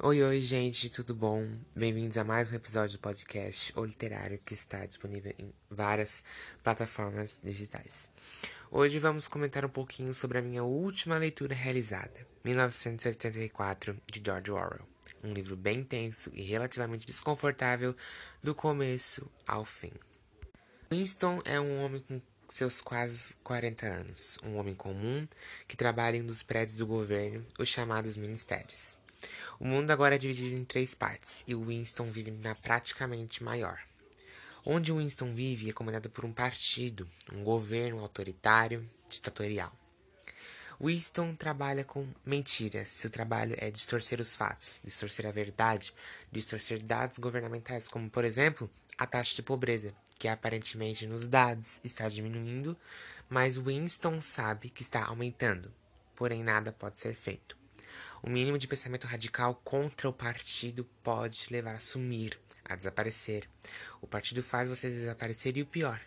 Oi, oi, gente, tudo bom? Bem-vindos a mais um episódio do podcast O Literário que está disponível em várias plataformas digitais. Hoje vamos comentar um pouquinho sobre a minha última leitura realizada, 1984, de George Orwell. Um livro bem tenso e relativamente desconfortável do começo ao fim. Winston é um homem com seus quase 40 anos, um homem comum que trabalha em um dos prédios do governo, os chamados ministérios. O mundo agora é dividido em três partes e Winston vive na praticamente maior. Onde Winston vive é comandado por um partido, um governo autoritário, ditatorial. Winston trabalha com mentiras. Seu trabalho é distorcer os fatos, distorcer a verdade, distorcer dados governamentais, como, por exemplo, a taxa de pobreza, que aparentemente nos dados está diminuindo, mas Winston sabe que está aumentando. Porém, nada pode ser feito. O mínimo de pensamento radical contra o partido pode levar a sumir, a desaparecer. O partido faz você desaparecer e o pior,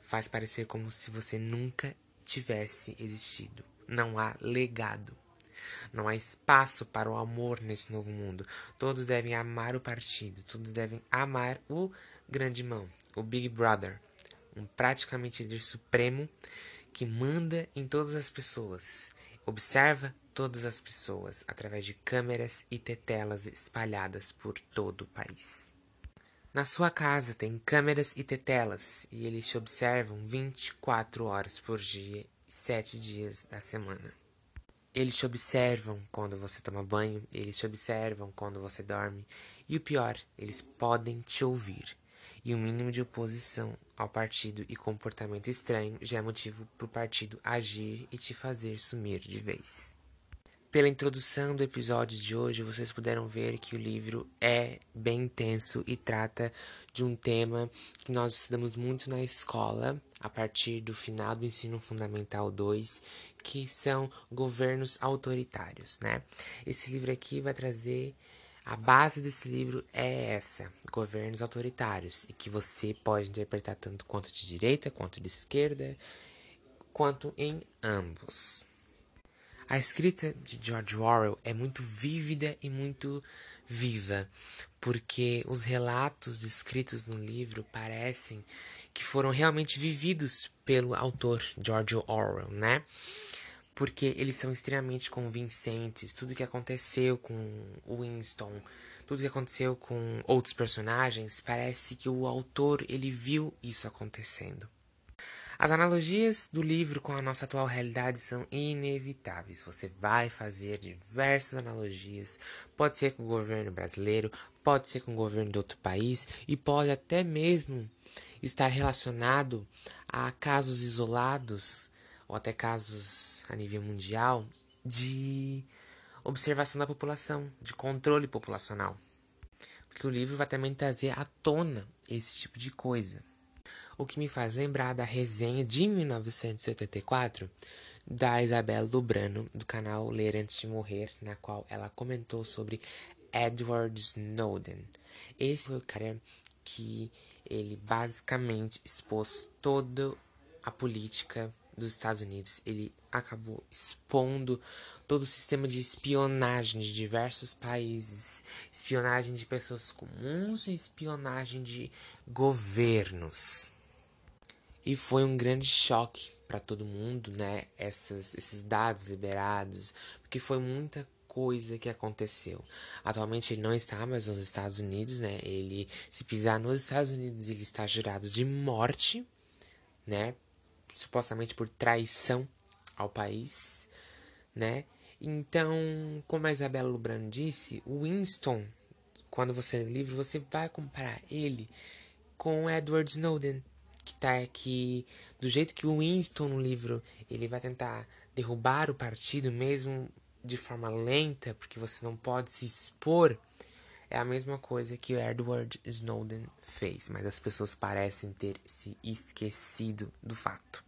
faz parecer como se você nunca tivesse existido. Não há legado. Não há espaço para o amor nesse novo mundo. Todos devem amar o partido, todos devem amar o grande mão, o Big Brother, um praticamente líder supremo que manda em todas as pessoas, observa todas as pessoas através de câmeras e tetelas espalhadas por todo o país. Na sua casa tem câmeras e tetelas e eles te observam 24 horas por dia, 7 dias da semana. Eles te observam quando você toma banho, eles te observam quando você dorme e o pior, eles podem te ouvir. E o mínimo de oposição ao partido e comportamento estranho já é motivo para o partido agir e te fazer sumir de vez. Pela introdução do episódio de hoje, vocês puderam ver que o livro é bem intenso e trata de um tema que nós estudamos muito na escola, a partir do final do ensino fundamental 2, que são governos autoritários, né? Esse livro aqui vai trazer a base desse livro é essa, governos autoritários, e que você pode interpretar tanto quanto de direita, quanto de esquerda, quanto em ambos. A escrita de George Orwell é muito vívida e muito viva, porque os relatos descritos no livro parecem que foram realmente vividos pelo autor George Orwell, né? Porque eles são extremamente convincentes. Tudo que aconteceu com Winston, tudo que aconteceu com outros personagens, parece que o autor ele viu isso acontecendo. As analogias do livro com a nossa atual realidade são inevitáveis. Você vai fazer diversas analogias, pode ser com o governo brasileiro, pode ser com o governo de outro país e pode até mesmo estar relacionado a casos isolados ou até casos a nível mundial de observação da população, de controle populacional. Porque o livro vai também trazer à tona esse tipo de coisa o que me faz lembrar da resenha de 1984 da Isabela Lubrano, do canal Ler Antes de Morrer, na qual ela comentou sobre Edward Snowden. Esse foi o cara que ele basicamente expôs toda a política dos Estados Unidos. Ele acabou expondo todo o sistema de espionagem de diversos países, espionagem de pessoas comuns e espionagem de governos. E foi um grande choque para todo mundo, né? Essas, esses dados liberados, porque foi muita coisa que aconteceu. Atualmente ele não está mais nos Estados Unidos, né? Ele, se pisar nos Estados Unidos, ele está jurado de morte, né? Supostamente por traição ao país, né? Então, como a Isabela Lubrano disse, o Winston, quando você lê o livro, você vai comparar ele com Edward Snowden, que tá aqui do jeito que o Winston no livro ele vai tentar derrubar o partido mesmo de forma lenta, porque você não pode se expor, é a mesma coisa que o Edward Snowden fez, mas as pessoas parecem ter se esquecido do fato.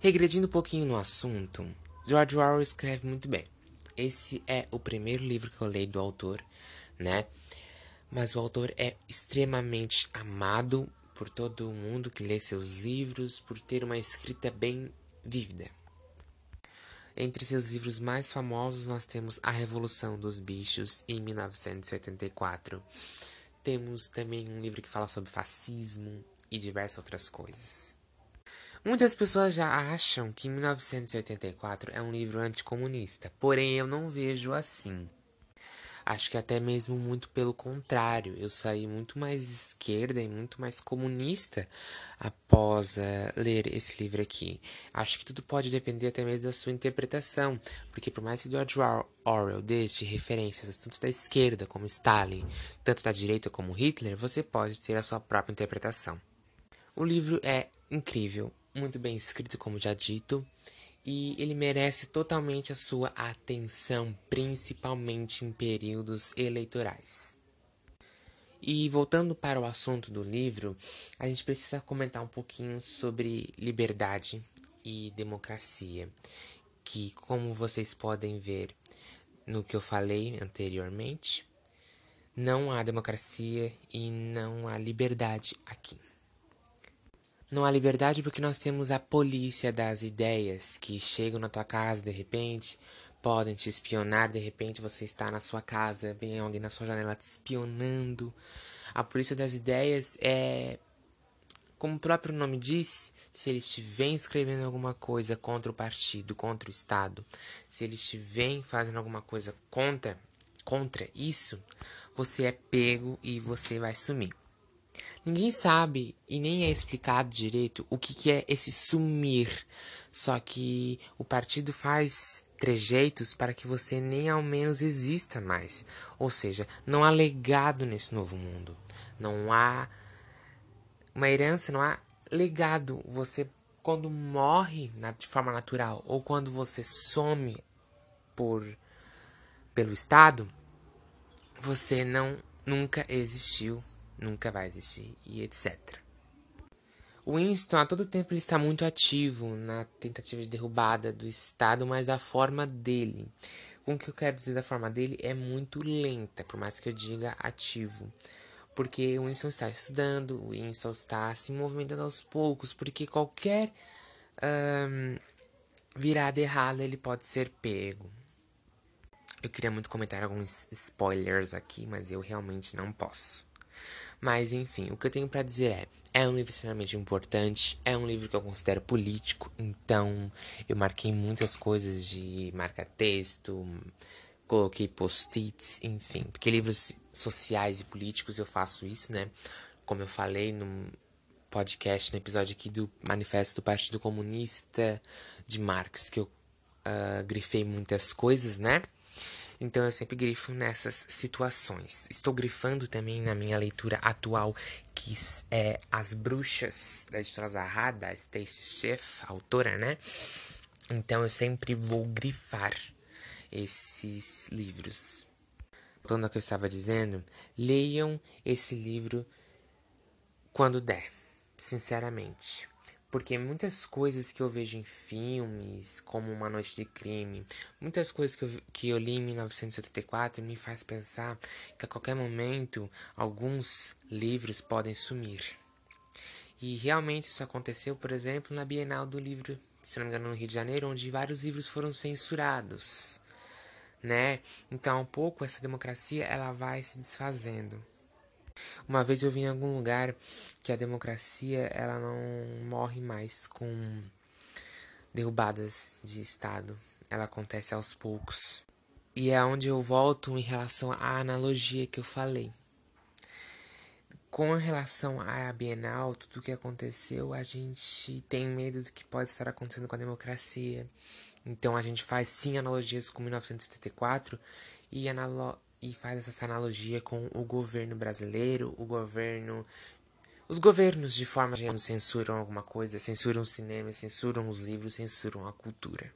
Regredindo um pouquinho no assunto, George Orwell escreve muito bem. Esse é o primeiro livro que eu leio do autor, né? Mas o autor é extremamente amado por todo mundo que lê seus livros, por ter uma escrita bem vívida. Entre seus livros mais famosos, nós temos A Revolução dos Bichos, em 1984. Temos também um livro que fala sobre fascismo e diversas outras coisas. Muitas pessoas já acham que 1984 é um livro anticomunista, porém eu não vejo assim. Acho que até mesmo muito pelo contrário, eu saí muito mais esquerda e muito mais comunista após uh, ler esse livro aqui. Acho que tudo pode depender até mesmo da sua interpretação, porque por mais que George Orwell deixe referências tanto da esquerda como Stalin, tanto da direita como Hitler, você pode ter a sua própria interpretação. O livro é incrível, muito bem escrito, como já dito, e ele merece totalmente a sua atenção, principalmente em períodos eleitorais. E voltando para o assunto do livro, a gente precisa comentar um pouquinho sobre liberdade e democracia, que, como vocês podem ver no que eu falei anteriormente, não há democracia e não há liberdade aqui. Não há liberdade porque nós temos a polícia das ideias que chegam na tua casa de repente, podem te espionar, de repente você está na sua casa, vem alguém na sua janela te espionando. A polícia das ideias é como o próprio nome diz, se eles te vêm escrevendo alguma coisa contra o partido, contra o Estado, se eles te vêm fazendo alguma coisa contra, contra isso, você é pego e você vai sumir. Ninguém sabe e nem é explicado direito o que, que é esse sumir. Só que o partido faz trejeitos para que você nem ao menos exista mais. Ou seja, não há legado nesse novo mundo. Não há uma herança, não há legado. Você, quando morre de forma natural ou quando você some por pelo Estado, você não nunca existiu nunca vai existir e etc. O Winston, a todo tempo, ele está muito ativo na tentativa de derrubada do Estado, mas a forma dele, com o que eu quero dizer da forma dele, é muito lenta, por mais que eu diga ativo. Porque o Winston está estudando, o Winston está se movimentando aos poucos, porque qualquer virada errada ele pode ser pego. Eu queria muito comentar alguns spoilers aqui, mas eu realmente não posso. Mas enfim, o que eu tenho para dizer é: é um livro extremamente importante, é um livro que eu considero político, então eu marquei muitas coisas de marca-texto, coloquei post-its, enfim, porque livros sociais e políticos eu faço isso, né? Como eu falei no podcast, no episódio aqui do Manifesto do Partido Comunista de Marx, que eu uh, grifei muitas coisas, né? Então eu sempre grifo nessas situações. Estou grifando também na minha leitura atual, que é As Bruxas, da editora Zahra, da Stacy Schiff, autora, né? Então eu sempre vou grifar esses livros. Voltando ao que eu estava dizendo, leiam esse livro quando der, sinceramente. Porque muitas coisas que eu vejo em filmes, como Uma Noite de Crime, muitas coisas que eu, que eu li em 1974 me faz pensar que a qualquer momento alguns livros podem sumir. E realmente isso aconteceu, por exemplo, na Bienal do Livro, se não me engano, no Rio de Janeiro, onde vários livros foram censurados, né? Então, um pouco essa democracia ela vai se desfazendo. Uma vez eu vi em algum lugar que a democracia ela não morre mais com derrubadas de Estado. Ela acontece aos poucos. E é onde eu volto em relação à analogia que eu falei. Com relação à Bienal, tudo o que aconteceu, a gente tem medo do que pode estar acontecendo com a democracia. Então a gente faz sim analogias com 1974 e analo e faz essa analogia com o governo brasileiro, o governo. Os governos, de forma geral, censuram alguma coisa, censuram o cinema, censuram os livros, censuram a cultura.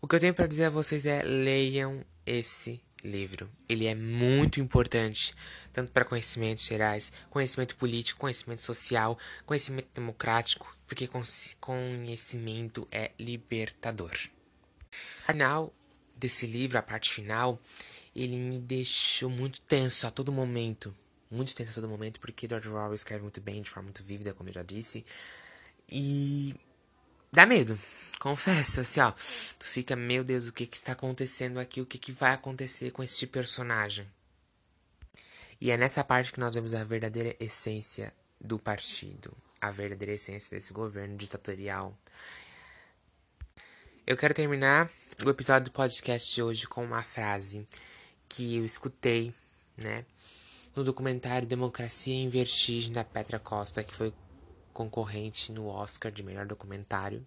O que eu tenho para dizer a vocês é: leiam esse livro. Ele é muito importante, tanto para conhecimentos gerais, conhecimento político, conhecimento social, conhecimento democrático, porque conhecimento é libertador. Final desse livro, a parte final, ele me deixou muito tenso a todo momento. Muito tenso a todo momento, porque George Orwell escreve muito bem, de forma muito vívida, como eu já disse. E dá medo. Confesso, assim, ó. Tu fica, meu Deus, o que que está acontecendo aqui? O que que vai acontecer com este personagem? E é nessa parte que nós vemos a verdadeira essência do partido, a verdadeira essência desse governo ditatorial. Eu quero terminar o episódio do podcast de hoje com uma frase que eu escutei, né, no documentário Democracia em Vertigem da Petra Costa, que foi concorrente no Oscar de melhor documentário.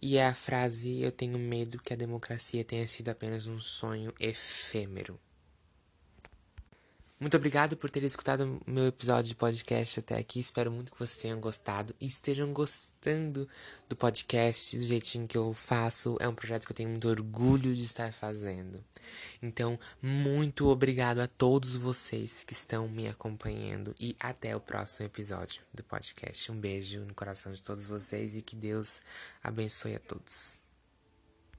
E é a frase: Eu tenho medo que a democracia tenha sido apenas um sonho efêmero. Muito obrigado por ter escutado meu episódio de podcast até aqui. Espero muito que vocês tenham gostado e estejam gostando do podcast, do jeitinho que eu faço. É um projeto que eu tenho muito orgulho de estar fazendo. Então, muito obrigado a todos vocês que estão me acompanhando e até o próximo episódio do podcast. Um beijo no coração de todos vocês e que Deus abençoe a todos.